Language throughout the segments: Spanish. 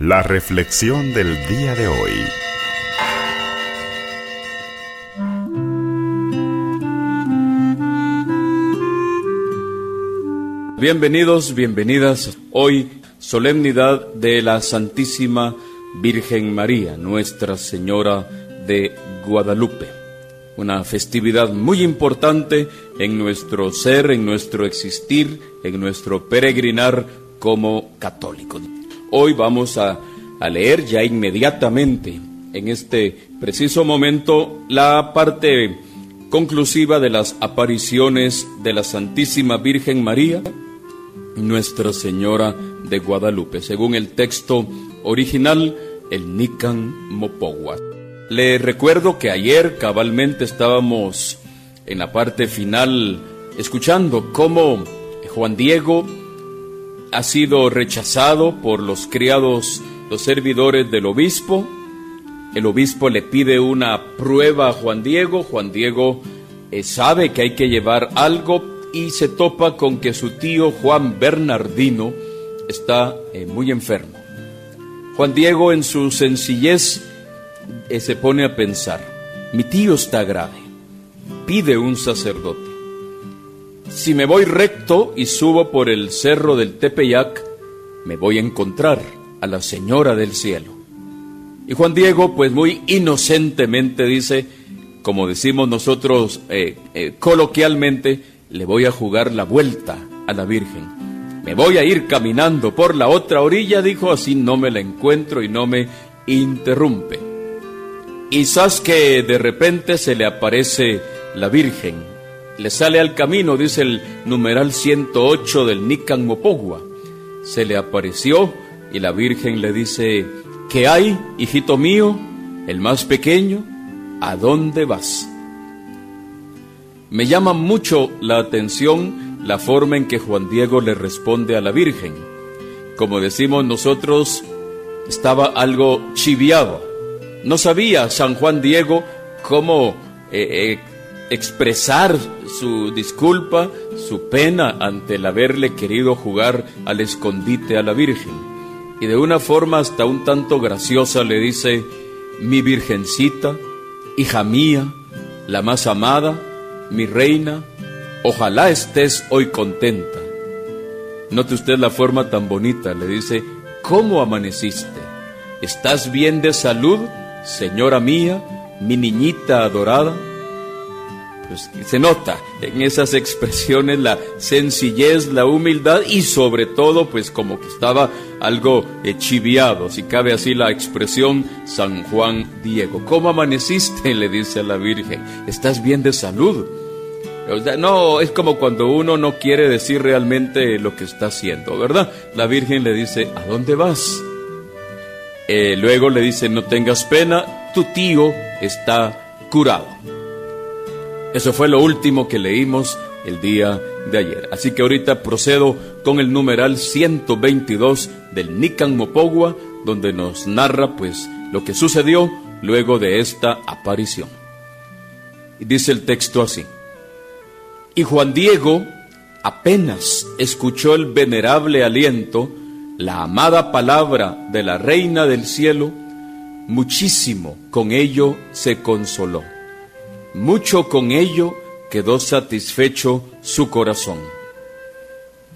La reflexión del día de hoy. Bienvenidos, bienvenidas. Hoy, solemnidad de la Santísima Virgen María, Nuestra Señora de Guadalupe. Una festividad muy importante en nuestro ser, en nuestro existir, en nuestro peregrinar como católicos. Hoy vamos a, leer ya inmediatamente, en este preciso momento, la parte conclusiva de las apariciones de la Santísima Virgen María, Nuestra Señora de Guadalupe, según el texto original, el Nican Mopogua. Le recuerdo que ayer cabalmente estábamos en la parte final escuchando cómo Juan Diego ha sido rechazado por los criados, los servidores del obispo. El obispo le pide una prueba a Juan Diego. Juan Diego eh, sabe que hay que llevar algo y se topa con que su tío Juan Bernardino está eh, muy enfermo. Juan Diego en su sencillez eh, se pone a pensar, mi tío está grave, pide un sacerdote. Si me voy recto y subo por el cerro del Tepeyac, me voy a encontrar a la Señora del Cielo. Y Juan Diego, pues muy inocentemente dice, como decimos nosotros eh, eh, coloquialmente, le voy a jugar la vuelta a la Virgen. Me voy a ir caminando por la otra orilla, dijo, así no me la encuentro y no me interrumpe. Quizás que de repente se le aparece la Virgen le sale al camino, dice el numeral 108 del Nican Mopogua. Se le apareció y la Virgen le dice, ¿qué hay, hijito mío, el más pequeño? ¿A dónde vas? Me llama mucho la atención la forma en que Juan Diego le responde a la Virgen. Como decimos nosotros, estaba algo chiviado. No sabía San Juan Diego cómo eh, eh, expresar su disculpa, su pena ante el haberle querido jugar al escondite a la Virgen. Y de una forma hasta un tanto graciosa le dice, mi Virgencita, hija mía, la más amada, mi reina, ojalá estés hoy contenta. Note usted la forma tan bonita, le dice, ¿cómo amaneciste? ¿Estás bien de salud, señora mía, mi niñita adorada? Pues, se nota en esas expresiones la sencillez, la humildad y sobre todo pues como que estaba algo chiviado, si cabe así la expresión San Juan Diego. ¿Cómo amaneciste? le dice a la Virgen. ¿Estás bien de salud? no, es como cuando uno no quiere decir realmente lo que está haciendo, ¿verdad? La Virgen le dice, ¿a dónde vas? Eh, luego le dice, no tengas pena, tu tío está curado. Eso fue lo último que leímos el día de ayer. Así que ahorita procedo con el numeral 122 del Nican Mopogua, donde nos narra pues lo que sucedió luego de esta aparición. Y dice el texto así. Y Juan Diego apenas escuchó el venerable aliento, la amada palabra de la Reina del Cielo, muchísimo con ello se consoló mucho con ello quedó satisfecho su corazón.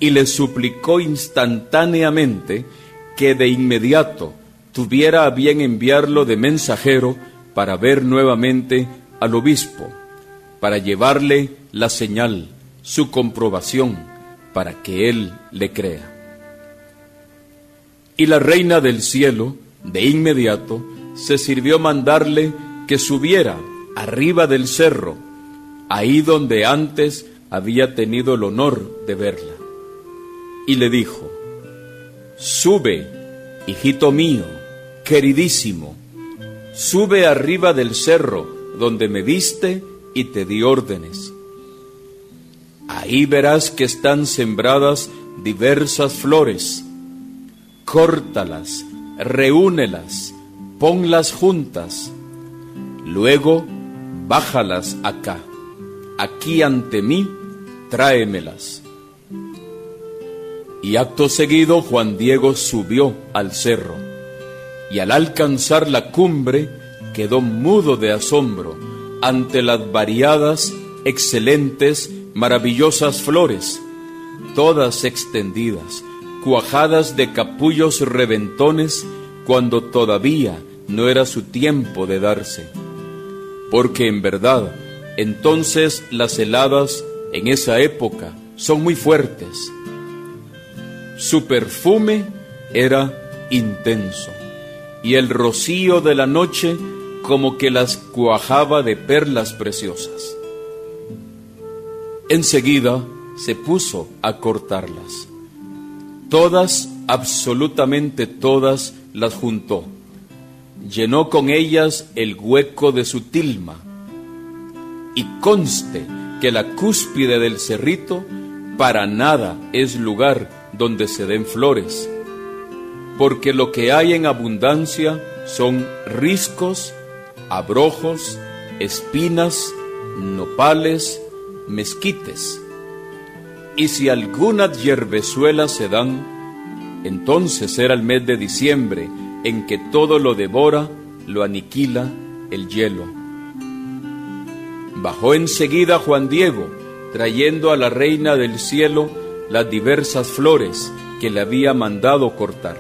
Y le suplicó instantáneamente que de inmediato tuviera a bien enviarlo de mensajero para ver nuevamente al obispo, para llevarle la señal, su comprobación, para que él le crea. Y la reina del cielo, de inmediato, se sirvió mandarle que subiera arriba del cerro, ahí donde antes había tenido el honor de verla. Y le dijo, sube, hijito mío, queridísimo, sube arriba del cerro donde me viste y te di órdenes. Ahí verás que están sembradas diversas flores. Córtalas, reúnelas, ponlas juntas. Luego bájalas acá, aquí ante mí, tráemelas. Y acto seguido Juan Diego subió al cerro, y al alcanzar la cumbre quedó mudo de asombro ante las variadas, excelentes, maravillosas flores, todas extendidas, cuajadas de capullos reventones, cuando todavía no era su tiempo de darse. Porque en verdad, entonces las heladas en esa época son muy fuertes. Su perfume era intenso y el rocío de la noche como que las cuajaba de perlas preciosas. Enseguida se puso a cortarlas. Todas, absolutamente todas, las juntó. Llenó con ellas el hueco de su tilma. Y conste que la cúspide del cerrito para nada es lugar donde se den flores, porque lo que hay en abundancia son riscos, abrojos, espinas, nopales, mezquites. Y si algunas hierbezuelas se dan, entonces era el mes de diciembre en que todo lo devora, lo aniquila el hielo. Bajó enseguida Juan Diego, trayendo a la reina del cielo las diversas flores que le había mandado cortar.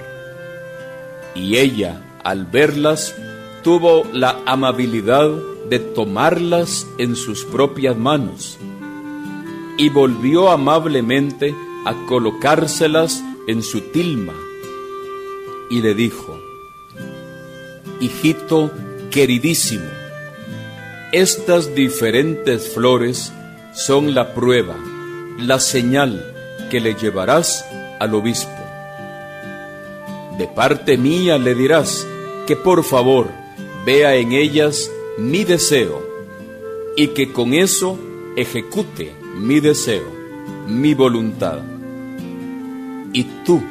Y ella, al verlas, tuvo la amabilidad de tomarlas en sus propias manos y volvió amablemente a colocárselas en su tilma y le dijo, Hijito queridísimo, estas diferentes flores son la prueba, la señal que le llevarás al obispo. De parte mía le dirás que por favor vea en ellas mi deseo y que con eso ejecute mi deseo, mi voluntad. Y tú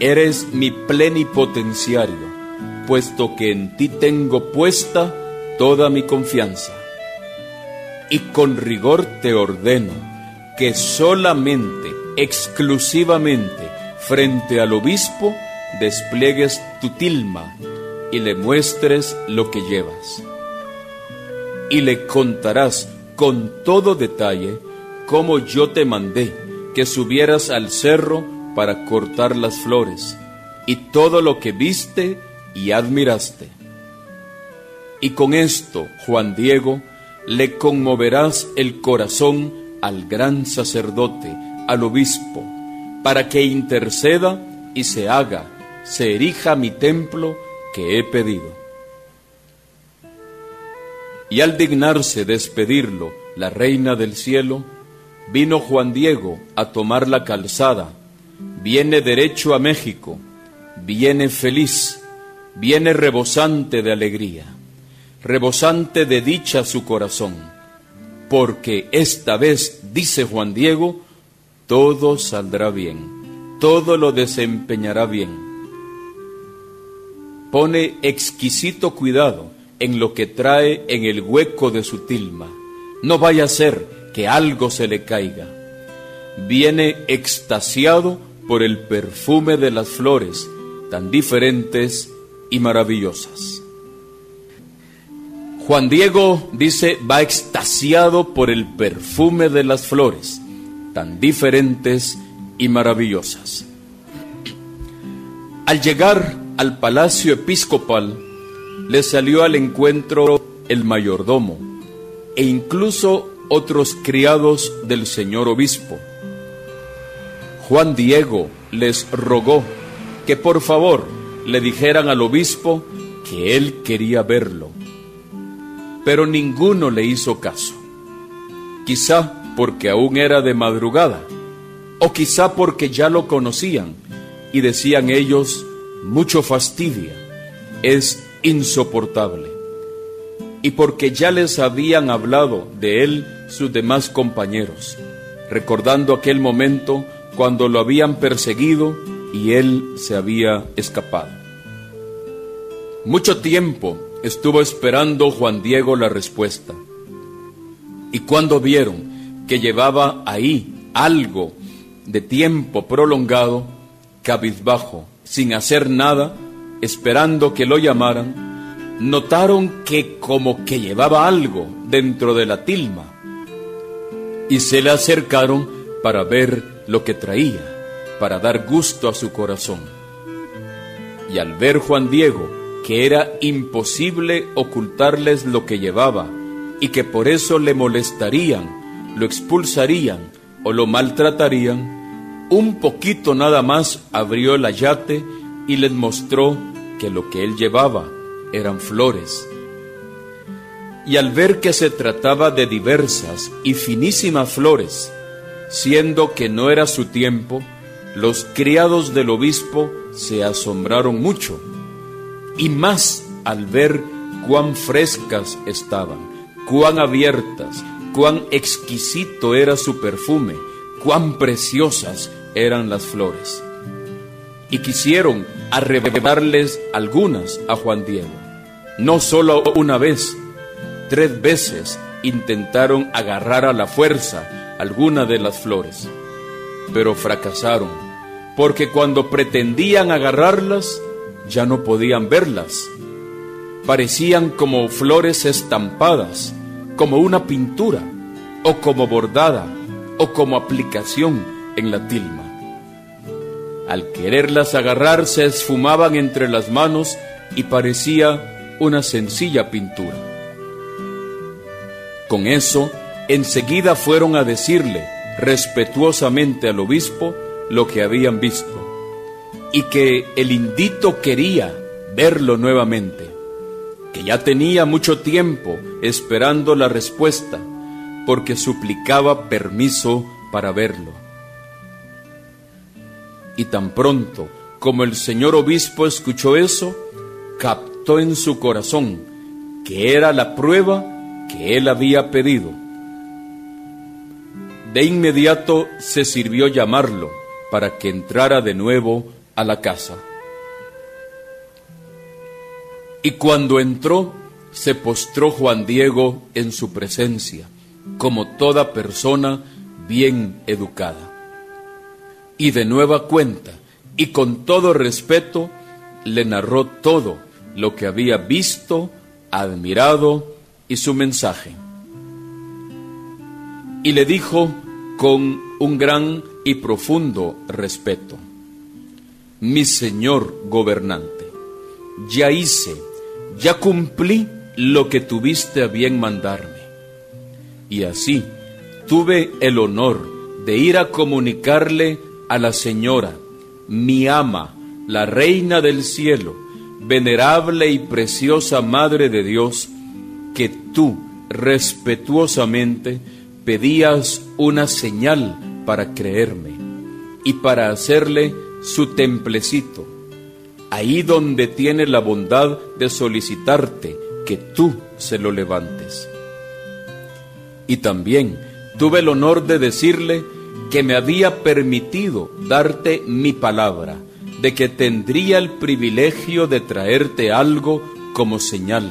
eres mi plenipotenciario, puesto que en ti tengo puesta toda mi confianza. Y con rigor te ordeno que solamente, exclusivamente, frente al obispo, despliegues tu tilma y le muestres lo que llevas. Y le contarás con todo detalle cómo yo te mandé que subieras al cerro para cortar las flores y todo lo que viste y admiraste. Y con esto, Juan Diego, le conmoverás el corazón al gran sacerdote, al obispo, para que interceda y se haga, se erija mi templo que he pedido. Y al dignarse despedirlo la reina del cielo, vino Juan Diego a tomar la calzada, viene derecho a México, viene feliz, viene rebosante de alegría, rebosante de dicha su corazón, porque esta vez, dice Juan Diego, todo saldrá bien, todo lo desempeñará bien. Pone exquisito cuidado en lo que trae en el hueco de su tilma. No vaya a ser que algo se le caiga. Viene extasiado por el perfume de las flores, tan diferentes y maravillosas. Juan Diego dice, va extasiado por el perfume de las flores, tan diferentes y maravillosas. Al llegar al palacio episcopal, le salió al encuentro el mayordomo e incluso otros criados del señor obispo. Juan Diego les rogó que por favor le dijeran al obispo que él quería verlo, pero ninguno le hizo caso, quizá porque aún era de madrugada, o quizá porque ya lo conocían y decían ellos, mucho fastidia, es insoportable. Y porque ya les habían hablado de él sus demás compañeros, recordando aquel momento cuando lo habían perseguido y él se había escapado. Mucho tiempo estuvo esperando Juan Diego la respuesta. Y cuando vieron que llevaba ahí algo de tiempo prolongado, cabizbajo, sin hacer nada, esperando que lo llamaran, notaron que como que llevaba algo dentro de la tilma y se le acercaron para ver lo que traía, para dar gusto a su corazón. Y al ver Juan Diego que era imposible ocultarles lo que llevaba y que por eso le molestarían, lo expulsarían o lo maltratarían, un poquito nada más abrió el ayate y les mostró que lo que él llevaba eran flores. Y al ver que se trataba de diversas y finísimas flores, siendo que no era su tiempo, los criados del obispo se asombraron mucho, y más al ver cuán frescas estaban, cuán abiertas, cuán exquisito era su perfume, cuán preciosas eran las flores. Y quisieron arrebatarles algunas a Juan Diego. No solo una vez, tres veces intentaron agarrar a la fuerza alguna de las flores, pero fracasaron, porque cuando pretendían agarrarlas, ya no podían verlas. Parecían como flores estampadas, como una pintura, o como bordada, o como aplicación en la tilma. Al quererlas agarrar se esfumaban entre las manos y parecía una sencilla pintura. Con eso, enseguida fueron a decirle respetuosamente al obispo lo que habían visto y que el indito quería verlo nuevamente, que ya tenía mucho tiempo esperando la respuesta porque suplicaba permiso para verlo. Y tan pronto como el señor obispo escuchó eso, captó en su corazón que era la prueba que él había pedido. De inmediato se sirvió llamarlo para que entrara de nuevo a la casa. Y cuando entró, se postró Juan Diego en su presencia, como toda persona bien educada. Y de nueva cuenta, y con todo respeto, le narró todo lo que había visto, admirado y su mensaje. Y le dijo con un gran y profundo respeto, mi señor gobernante, ya hice, ya cumplí lo que tuviste a bien mandarme. Y así tuve el honor de ir a comunicarle a la señora, mi ama, la reina del cielo, venerable y preciosa Madre de Dios, que tú respetuosamente pedías una señal para creerme y para hacerle su templecito, ahí donde tiene la bondad de solicitarte que tú se lo levantes. Y también tuve el honor de decirle que me había permitido darte mi palabra, de que tendría el privilegio de traerte algo como señal,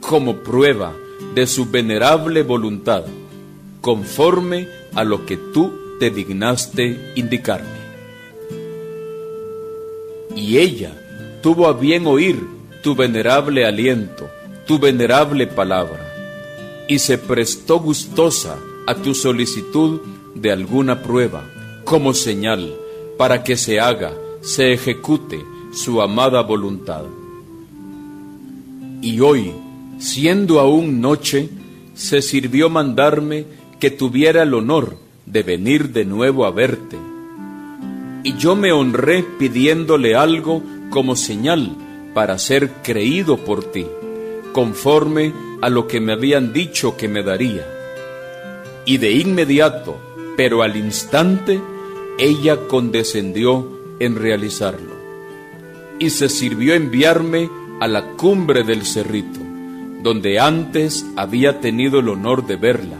como prueba de su venerable voluntad, conforme a lo que tú te dignaste indicarme y ella tuvo a bien oír tu venerable aliento, tu venerable palabra, y se prestó gustosa a tu solicitud de alguna prueba, como señal, para que se haga, se ejecute su amada voluntad. Y hoy, siendo aún noche, se sirvió mandarme que tuviera el honor de venir de nuevo a verte y yo me honré pidiéndole algo como señal para ser creído por ti, conforme a lo que me habían dicho que me daría. Y de inmediato, pero al instante, ella condescendió en realizarlo. Y se sirvió enviarme a la cumbre del cerrito, donde antes había tenido el honor de verla,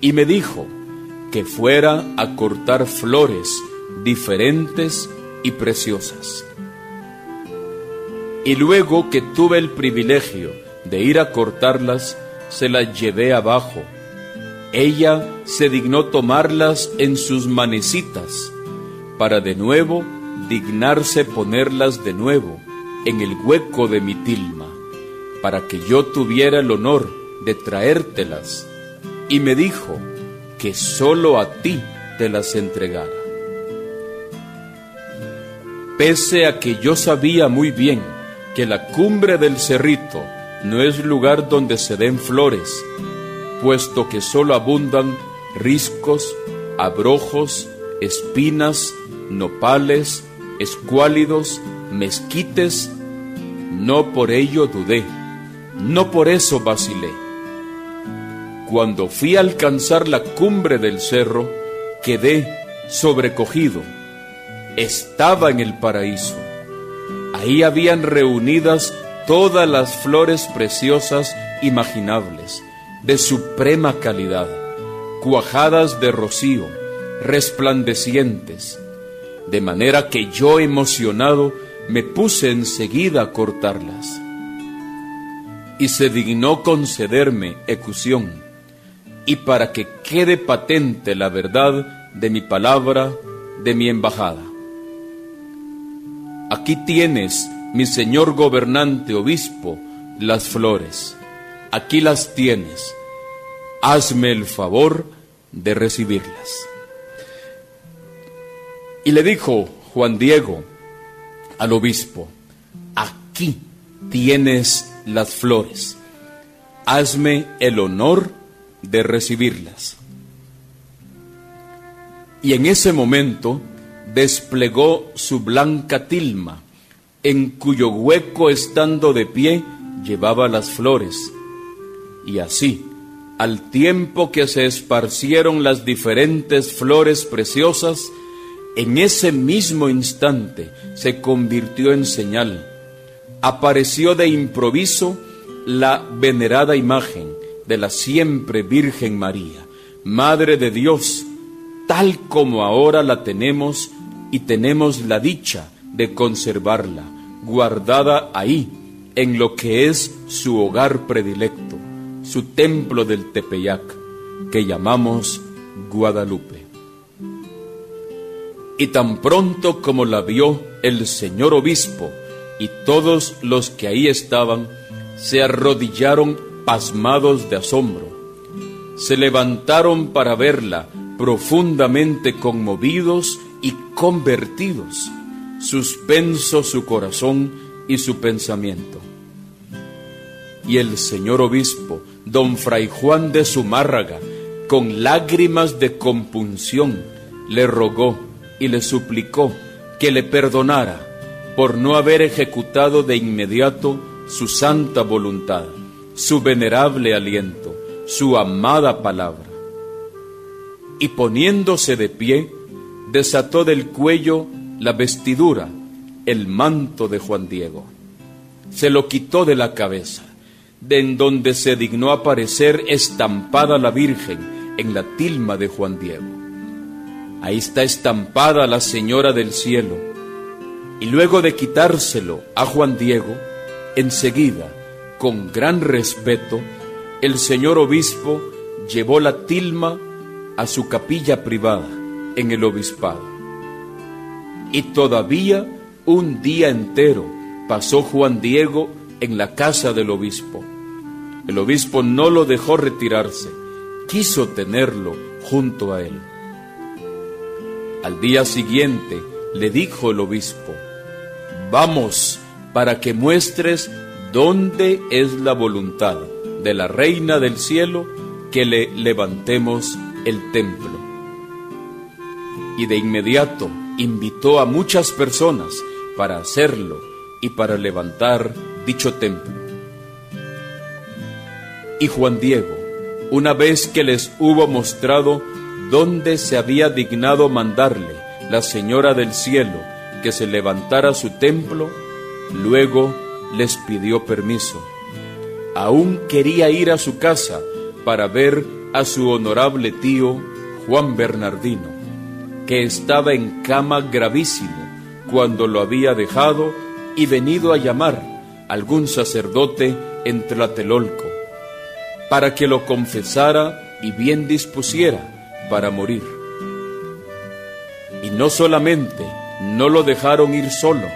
y me dijo que fuera a cortar flores diferentes y preciosas. Y luego que tuve el privilegio de ir a cortarlas, se las llevé abajo. Ella se dignó tomarlas en sus manecitas, para de nuevo dignarse ponerlas de nuevo en el hueco de mi tilma, para que yo tuviera el honor de traértelas. Y me dijo que sólo a ti te las entregara. Pese a que yo sabía muy bien que la cumbre del cerrito no es lugar donde se den flores, puesto que sólo abundan riscos, abrojos, espinas, nopales, escuálidos, mezquites, no por ello dudé, no por eso vacilé. Cuando fui a alcanzar la cumbre del cerro, quedé sobrecogido. Estaba en el paraíso. Ahí habían reunidas todas las flores preciosas imaginables, de suprema calidad, cuajadas de rocío, resplandecientes, de manera que yo emocionado me puse enseguida a cortarlas. Y se dignó concederme ecusión, y para que quede patente la verdad de mi palabra, de mi embajada. Aquí tienes, mi señor gobernante obispo, las flores. Aquí las tienes. Hazme el favor de recibirlas. Y le dijo Juan Diego al obispo, aquí tienes las flores, hazme el honor de recibirlas. Y en ese momento desplegó su blanca tilma, en cuyo hueco estando de pie llevaba las flores. Y así, al tiempo que se esparcieron las diferentes flores preciosas, en ese mismo instante se convirtió en señal. Apareció de improviso la venerada imagen de la siempre Virgen María, Madre de Dios, tal como ahora la tenemos y tenemos la dicha de conservarla, guardada ahí, en lo que es su hogar predilecto, su templo del Tepeyac, que llamamos Guadalupe. Y tan pronto como la vio el señor obispo y todos los que ahí estaban, se arrodillaron pasmados de asombro. Se levantaron para verla, profundamente conmovidos y convertidos, suspenso su corazón y su pensamiento. Y el señor obispo, don Fray Juan de Zumárraga, con lágrimas de compunción, le rogó y le suplicó que le perdonara por no haber ejecutado de inmediato su santa voluntad, su venerable aliento, su amada palabra. Y poniéndose de pie, desató del cuello la vestidura, el manto de Juan Diego. Se lo quitó de la cabeza, de en donde se dignó aparecer estampada la Virgen en la tilma de Juan Diego. Ahí está estampada la Señora del Cielo. Y luego de quitárselo a Juan Diego, enseguida, con gran respeto, el señor obispo llevó la tilma a su capilla privada en el obispado. Y todavía un día entero pasó Juan Diego en la casa del obispo. El obispo no lo dejó retirarse, quiso tenerlo junto a él. Al día siguiente le dijo el obispo, vamos para que muestres dónde es la voluntad de la Reina del Cielo que le levantemos el templo. Y de inmediato invitó a muchas personas para hacerlo y para levantar dicho templo. Y Juan Diego, una vez que les hubo mostrado donde se había dignado mandarle la Señora del Cielo que se levantara su templo, luego les pidió permiso. Aún quería ir a su casa para ver a su honorable tío Juan Bernardino, que estaba en cama gravísimo cuando lo había dejado y venido a llamar algún sacerdote en Tlatelolco, para que lo confesara y bien dispusiera para morir. Y no solamente no lo dejaron ir solo,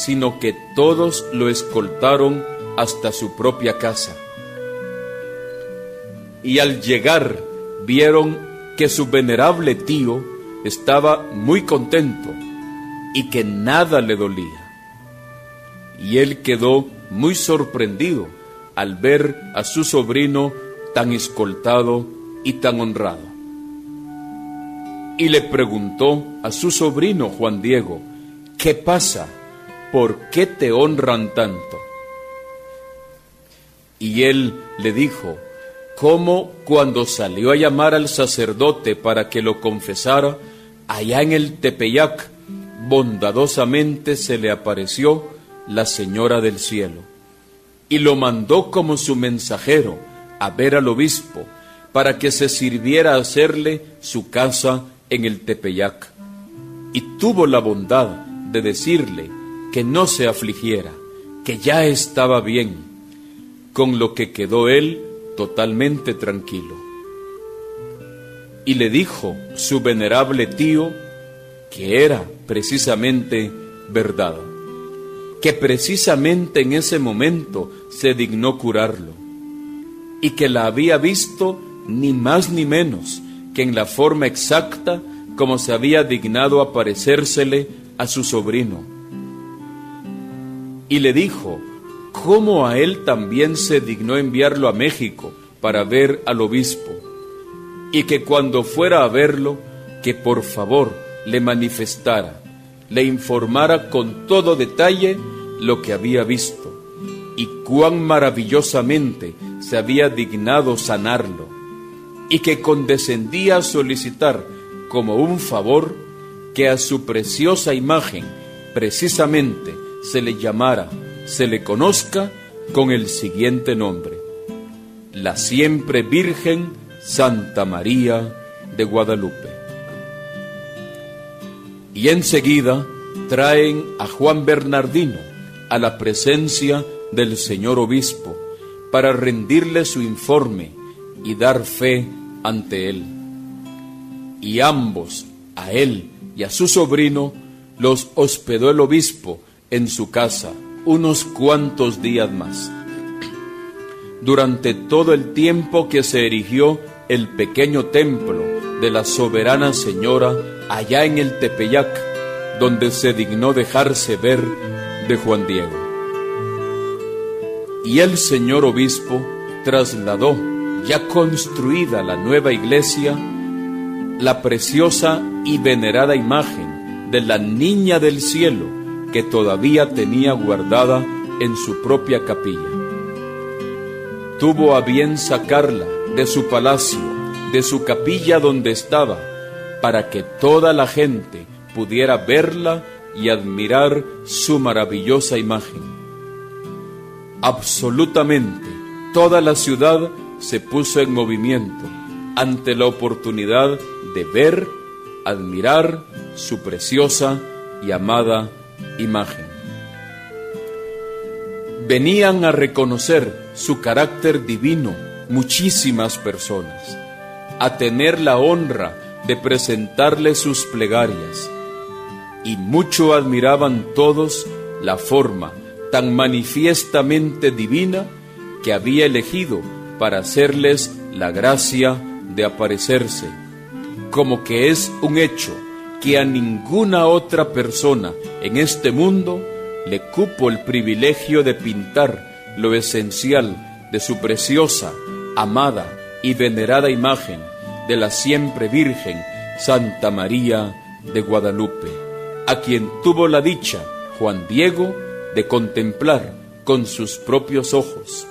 sino que todos lo escoltaron hasta su propia casa. Y al llegar vieron que su venerable tío estaba muy contento y que nada le dolía. Y él quedó muy sorprendido al ver a su sobrino tan escoltado y tan honrado. Y le preguntó a su sobrino Juan Diego, ¿qué pasa? ¿Por qué te honran tanto? Y él le dijo, ¿cómo cuando salió a llamar al sacerdote para que lo confesara, allá en el Tepeyac, bondadosamente se le apareció la Señora del Cielo, y lo mandó como su mensajero a ver al obispo, para que se sirviera a hacerle su casa en el Tepeyac. Y tuvo la bondad de decirle que no se afligiera, que ya estaba bien con lo que quedó él totalmente tranquilo. Y le dijo su venerable tío que era precisamente verdad, que precisamente en ese momento se dignó curarlo, y que la había visto ni más ni menos que en la forma exacta como se había dignado aparecérsele a su sobrino. Y le dijo cómo a él también se dignó enviarlo a México para ver al obispo, y que cuando fuera a verlo, que por favor le manifestara, le informara con todo detalle lo que había visto, y cuán maravillosamente se había dignado sanarlo, y que condescendía a solicitar como un favor que a su preciosa imagen precisamente se le llamara se le conozca con el siguiente nombre, la siempre Virgen Santa María de Guadalupe. Y enseguida traen a Juan Bernardino a la presencia del señor obispo para rendirle su informe y dar fe ante él. Y ambos, a él y a su sobrino, los hospedó el obispo en su casa unos cuantos días más. Durante todo el tiempo que se erigió el pequeño templo de la soberana señora allá en el Tepeyac, donde se dignó dejarse ver de Juan Diego. Y el señor obispo trasladó, ya construida la nueva iglesia, la preciosa y venerada imagen de la Niña del Cielo, que todavía tenía guardada en su propia capilla. Tuvo a bien sacarla de su palacio, de su capilla donde estaba, para que toda la gente pudiera verla y admirar su maravillosa imagen. Absolutamente toda la ciudad se puso en movimiento ante la oportunidad de ver, admirar su preciosa y amada imagen. Venían a reconocer su carácter divino muchísimas personas, a tener la honra de presentarle sus plegarias, y mucho admiraban todos la forma tan manifiestamente divina que había elegido para hacerles la gracia de aparecerse, como que es un hecho que a ninguna otra persona en este mundo le cupo el privilegio de pintar lo esencial de su preciosa, amada y venerada imagen de la siempre Virgen Santa María de Guadalupe, a quien tuvo la dicha Juan Diego de contemplar con sus propios ojos,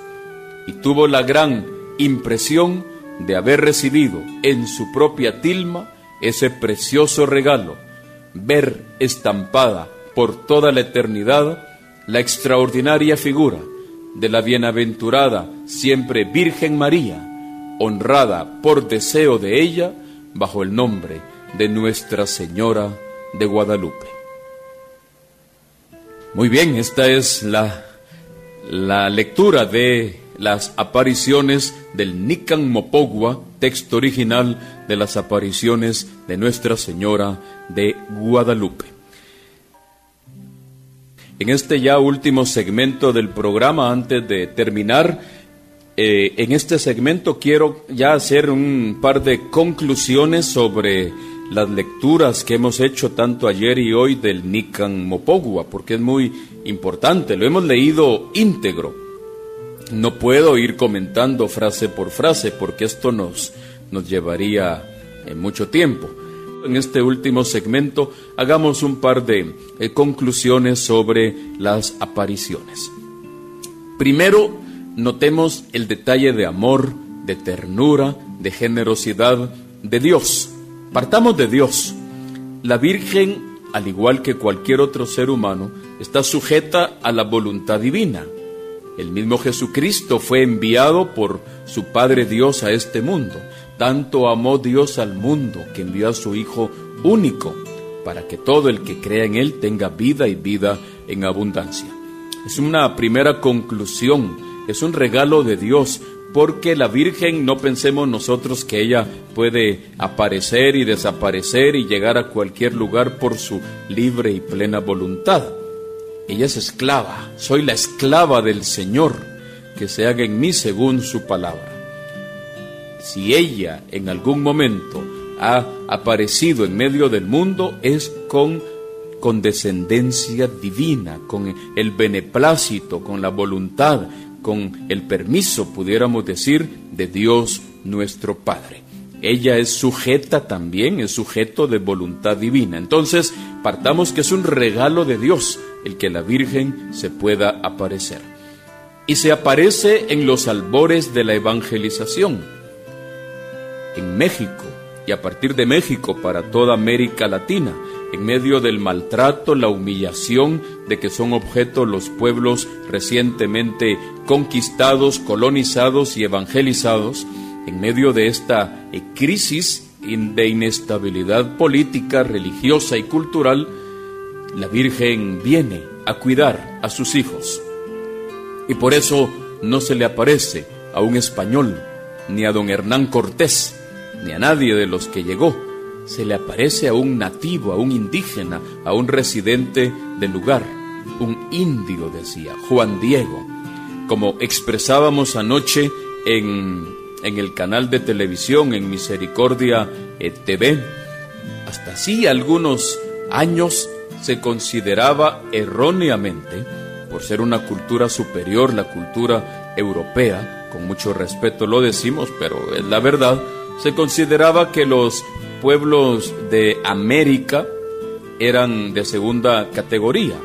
y tuvo la gran impresión de haber recibido en su propia tilma ese precioso regalo, ver estampada por toda la eternidad la extraordinaria figura de la bienaventurada siempre Virgen María, honrada por deseo de ella bajo el nombre de Nuestra Señora de Guadalupe. Muy bien, esta es la, la lectura de las apariciones del Nican Mopogua, texto original de las apariciones de Nuestra Señora de Guadalupe. En este ya último segmento del programa, antes de terminar, eh, en este segmento quiero ya hacer un par de conclusiones sobre las lecturas que hemos hecho tanto ayer y hoy del Nikan Mopogua, porque es muy importante, lo hemos leído íntegro. No puedo ir comentando frase por frase porque esto nos, nos llevaría eh, mucho tiempo. En este último segmento hagamos un par de eh, conclusiones sobre las apariciones. Primero, notemos el detalle de amor, de ternura, de generosidad de Dios. Partamos de Dios. La Virgen, al igual que cualquier otro ser humano, está sujeta a la voluntad divina. El mismo Jesucristo fue enviado por su Padre Dios a este mundo. Tanto amó Dios al mundo que envió a su Hijo único para que todo el que crea en Él tenga vida y vida en abundancia. Es una primera conclusión, es un regalo de Dios, porque la Virgen no pensemos nosotros que ella puede aparecer y desaparecer y llegar a cualquier lugar por su libre y plena voluntad. Ella es esclava, soy la esclava del Señor, que se haga en mí según su palabra. Si ella en algún momento ha aparecido en medio del mundo es con condescendencia divina, con el beneplácito, con la voluntad, con el permiso, pudiéramos decir, de Dios nuestro Padre. Ella es sujeta también, es sujeto de voluntad divina. Entonces, partamos que es un regalo de Dios el que la Virgen se pueda aparecer. Y se aparece en los albores de la evangelización. En México y a partir de México para toda América Latina en medio del maltrato, la humillación de que son objeto los pueblos recientemente conquistados, colonizados y evangelizados, en medio de esta crisis de inestabilidad política, religiosa y cultural, la Virgen viene a cuidar a sus hijos. Y por eso no se le aparece a un español, ni a don Hernán Cortés, ni a nadie de los que llegó, se le aparece a un nativo, a un indígena, a un residente del lugar, un indio, decía, Juan Diego, como expresábamos anoche en, en el canal de televisión, en Misericordia eh, TV. Hasta así algunos años se consideraba erróneamente, por ser una cultura superior, la cultura europea, con mucho respeto lo decimos, pero es la verdad, se consideraba que los pueblos de América eran de segunda categoría.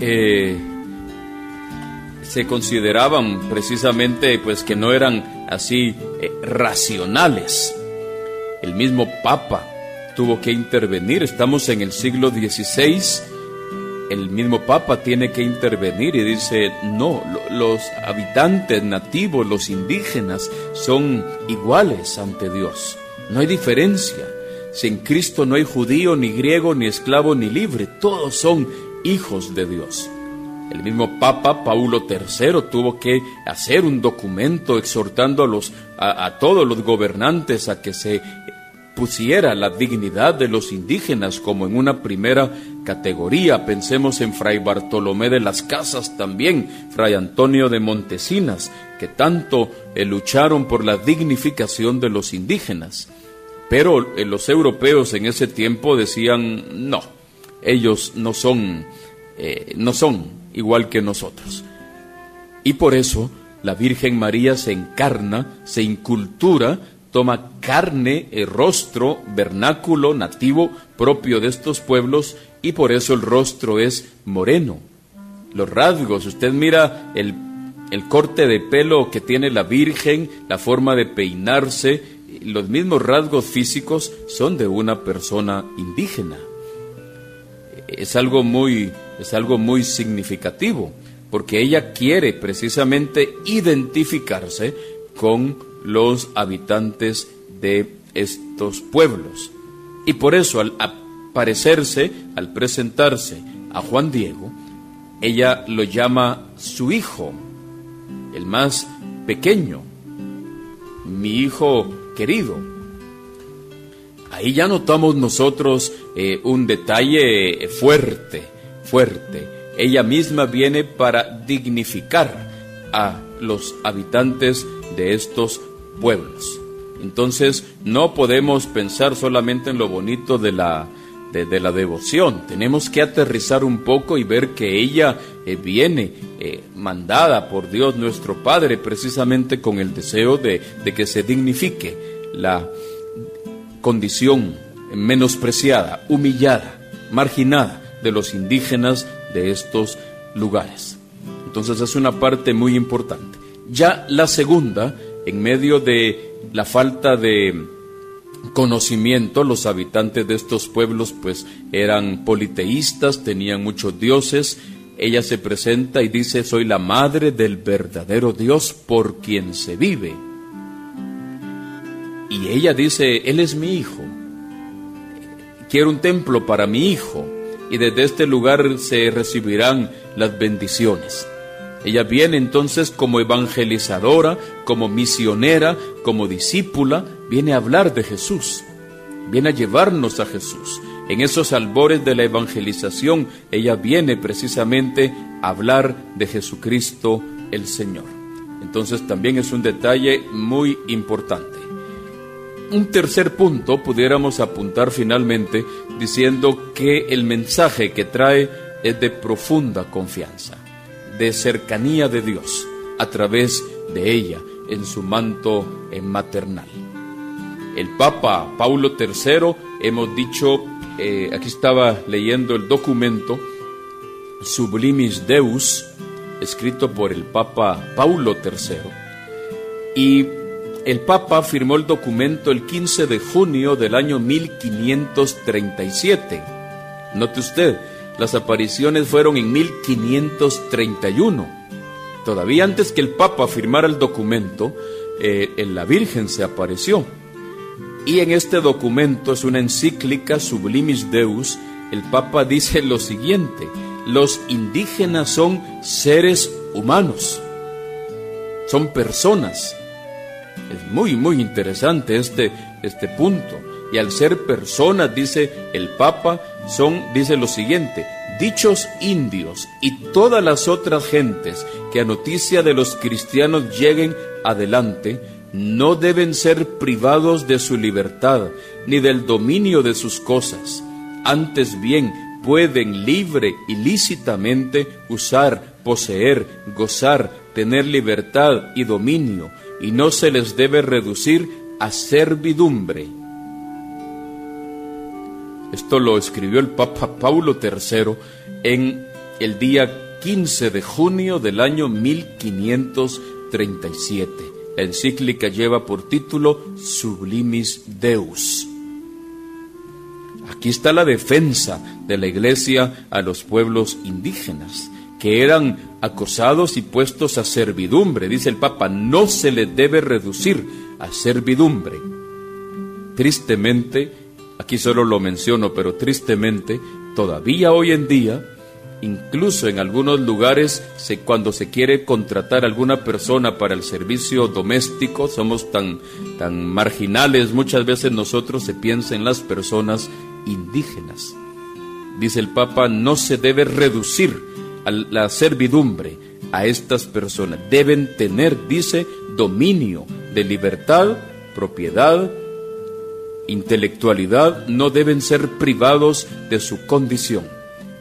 Eh, se consideraban precisamente pues que no eran así eh, racionales. El mismo Papa tuvo que intervenir, estamos en el siglo XVI, el mismo Papa tiene que intervenir y dice, no, los habitantes nativos, los indígenas, son iguales ante Dios. No hay diferencia. Si en Cristo no hay judío, ni griego, ni esclavo, ni libre, todos son hijos de Dios. El mismo Papa Paulo III tuvo que hacer un documento exhortando a, los, a, a todos los gobernantes a que se pusiera la dignidad de los indígenas como en una primera categoría. Pensemos en Fray Bartolomé de las Casas también, Fray Antonio de Montesinas, que tanto eh, lucharon por la dignificación de los indígenas. Pero eh, los europeos en ese tiempo decían, no, ellos no son, eh, no son igual que nosotros. Y por eso la Virgen María se encarna, se incultura, toma carne, el rostro, vernáculo nativo propio de estos pueblos y por eso el rostro es moreno. Los rasgos, usted mira el, el corte de pelo que tiene la Virgen, la forma de peinarse, los mismos rasgos físicos son de una persona indígena. Es algo muy, es algo muy significativo, porque ella quiere precisamente identificarse con los habitantes de estos pueblos. Y por eso al aparecerse, al presentarse a Juan Diego, ella lo llama su hijo, el más pequeño, mi hijo querido. Ahí ya notamos nosotros eh, un detalle fuerte, fuerte. Ella misma viene para dignificar a los habitantes de estos pueblos. Entonces no podemos pensar solamente en lo bonito de la, de, la devoción. Tenemos que aterrizar un poco y ver que ella eh, viene eh, mandada por Dios nuestro Padre precisamente con el deseo de, de que se dignifique la condición menospreciada, humillada, marginada de los indígenas de estos lugares. Entonces es una parte muy importante. Ya la segunda, en medio de la falta de conocimiento, los habitantes de estos pueblos pues eran politeístas, tenían muchos dioses. Ella se presenta y dice, soy la madre del verdadero Dios por quien se vive. Y ella dice, Él es mi hijo. Quiero un templo para mi hijo. Y desde este lugar se recibirán las bendiciones. Ella viene entonces como evangelizadora, como misionera, como discípula, viene a hablar de Jesús, viene a llevarnos a Jesús. En esos albores de la evangelización, ella viene precisamente a hablar de Jesucristo el Señor. Entonces también es un detalle muy importante. Un tercer punto pudiéramos apuntar finalmente diciendo que el mensaje que trae es de profunda confianza de cercanía de Dios a través de ella en su manto maternal. El Papa Paulo III, hemos dicho, eh, aquí estaba leyendo el documento Sublimis Deus, escrito por el Papa Paulo III, y el Papa firmó el documento el 15 de junio del año 1537. Note usted, las apariciones fueron en 1531. Todavía antes que el Papa firmara el documento, eh, en la Virgen se apareció. Y en este documento es una encíclica Sublimis Deus. El Papa dice lo siguiente: los indígenas son seres humanos, son personas. Es muy, muy interesante este, este punto. Y al ser personas, dice el Papa, son, dice lo siguiente, dichos indios y todas las otras gentes que a noticia de los cristianos lleguen adelante, no deben ser privados de su libertad ni del dominio de sus cosas. Antes bien, pueden libre y lícitamente usar, poseer, gozar, tener libertad y dominio, y no se les debe reducir a servidumbre esto lo escribió el Papa Paulo III en el día 15 de junio del año 1537. La encíclica lleva por título Sublimis Deus. Aquí está la defensa de la Iglesia a los pueblos indígenas, que eran acosados y puestos a servidumbre. Dice el Papa, no se les debe reducir a servidumbre. Tristemente, Aquí solo lo menciono, pero tristemente, todavía hoy en día, incluso en algunos lugares, cuando se quiere contratar a alguna persona para el servicio doméstico, somos tan, tan marginales, muchas veces nosotros se piensa en las personas indígenas. Dice el Papa, no se debe reducir a la servidumbre a estas personas. Deben tener, dice, dominio de libertad, propiedad, intelectualidad no deben ser privados de su condición.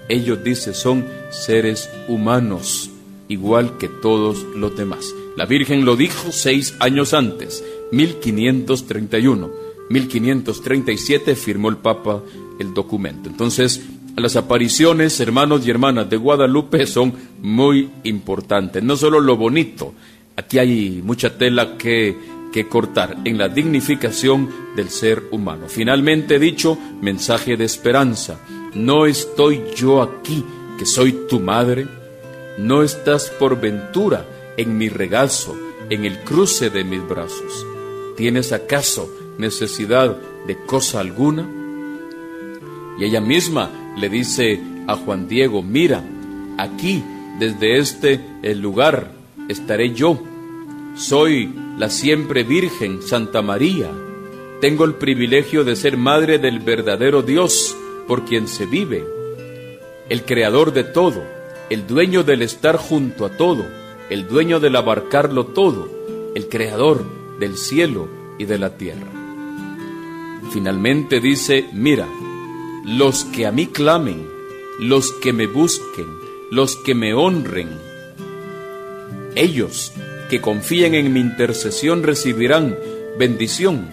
Ellos, dice, son seres humanos, igual que todos los demás. La Virgen lo dijo seis años antes, 1531. 1537 firmó el Papa el documento. Entonces, las apariciones, hermanos y hermanas de Guadalupe, son muy importantes. No solo lo bonito, aquí hay mucha tela que que cortar en la dignificación del ser humano. Finalmente dicho, mensaje de esperanza. No estoy yo aquí, que soy tu madre. No estás por ventura en mi regazo, en el cruce de mis brazos. ¿Tienes acaso necesidad de cosa alguna? Y ella misma le dice a Juan Diego, mira, aquí, desde este el lugar, estaré yo. Soy la siempre Virgen Santa María, tengo el privilegio de ser madre del verdadero Dios por quien se vive, el creador de todo, el dueño del estar junto a todo, el dueño del abarcarlo todo, el creador del cielo y de la tierra. Finalmente dice, mira, los que a mí clamen, los que me busquen, los que me honren, ellos que confíen en mi intercesión recibirán bendición,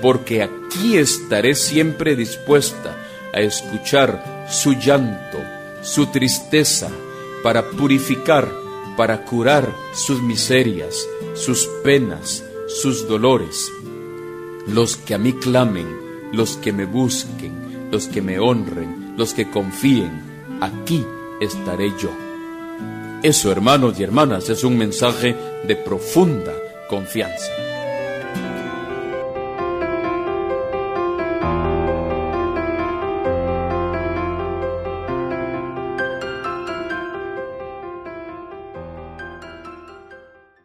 porque aquí estaré siempre dispuesta a escuchar su llanto, su tristeza, para purificar, para curar sus miserias, sus penas, sus dolores. Los que a mí clamen, los que me busquen, los que me honren, los que confíen, aquí estaré yo. Eso, hermanos y hermanas, es un mensaje de profunda confianza.